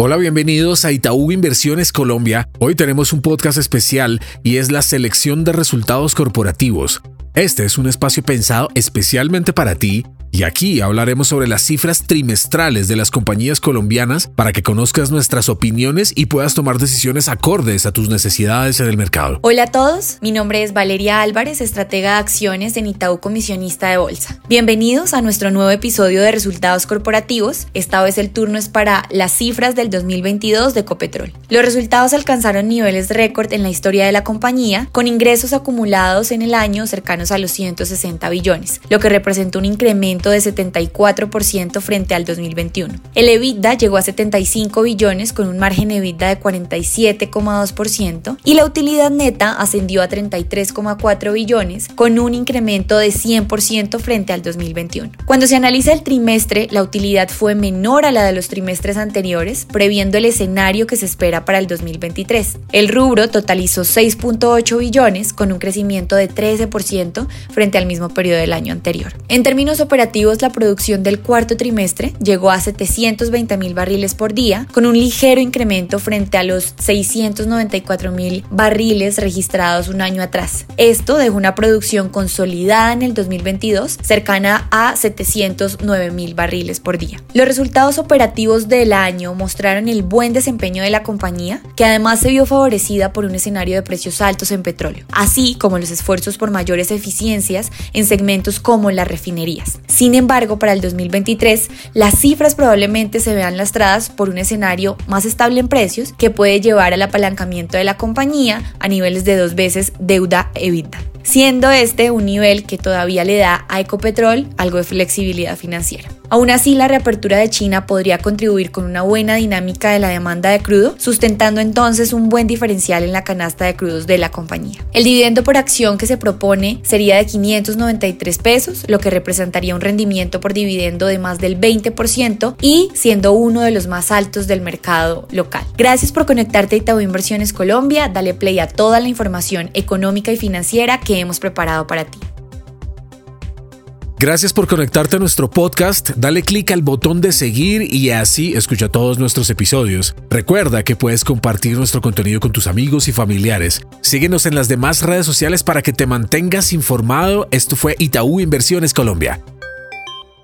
Hola, bienvenidos a Itaú Inversiones Colombia. Hoy tenemos un podcast especial y es la selección de resultados corporativos. Este es un espacio pensado especialmente para ti y aquí hablaremos sobre las cifras trimestrales de las compañías colombianas para que conozcas nuestras opiniones y puedas tomar decisiones acordes a tus necesidades en el mercado. Hola a todos, mi nombre es Valeria Álvarez, estratega de acciones en Itaú Comisionista de Bolsa. Bienvenidos a nuestro nuevo episodio de resultados corporativos. Esta vez el turno es para las cifras del 2022 de Copetrol. Los resultados alcanzaron niveles récord en la historia de la compañía, con ingresos acumulados en el año cercanos a los 160 billones, lo que representa un incremento de 74% frente al 2021. El EBITDA llegó a 75 billones con un margen EBITDA de 47,2% y la utilidad neta ascendió a 33,4 billones con un incremento de 100% frente al 2021. Cuando se analiza el trimestre, la utilidad fue menor a la de los trimestres anteriores, previendo el escenario que se espera para el 2023. El rubro totalizó 6.8 billones con un crecimiento de 13% frente al mismo periodo del año anterior. En términos operativos, la producción del cuarto trimestre llegó a 720 mil barriles por día, con un ligero incremento frente a los 694 mil barriles registrados un año atrás. Esto dejó una producción consolidada en el 2022 cercana a 709 mil barriles por día. Los resultados operativos del año mostraron el buen desempeño de la compañía, que además se vio favorecida por un escenario de precios altos en petróleo, así como los esfuerzos por mayores eficiencias en segmentos como las refinerías. Sin embargo, para el 2023, las cifras probablemente se vean lastradas por un escenario más estable en precios que puede llevar al apalancamiento de la compañía a niveles de dos veces deuda EBITDA, siendo este un nivel que todavía le da a Ecopetrol algo de flexibilidad financiera. Aún así, la reapertura de China podría contribuir con una buena dinámica de la demanda de crudo, sustentando entonces un buen diferencial en la canasta de crudos de la compañía. El dividendo por acción que se propone sería de 593 pesos, lo que representaría un rendimiento por dividendo de más del 20% y siendo uno de los más altos del mercado local. Gracias por conectarte a Itaú Inversiones Colombia, dale play a toda la información económica y financiera que hemos preparado para ti. Gracias por conectarte a nuestro podcast, dale clic al botón de seguir y así escucha todos nuestros episodios. Recuerda que puedes compartir nuestro contenido con tus amigos y familiares. Síguenos en las demás redes sociales para que te mantengas informado. Esto fue Itaú Inversiones Colombia.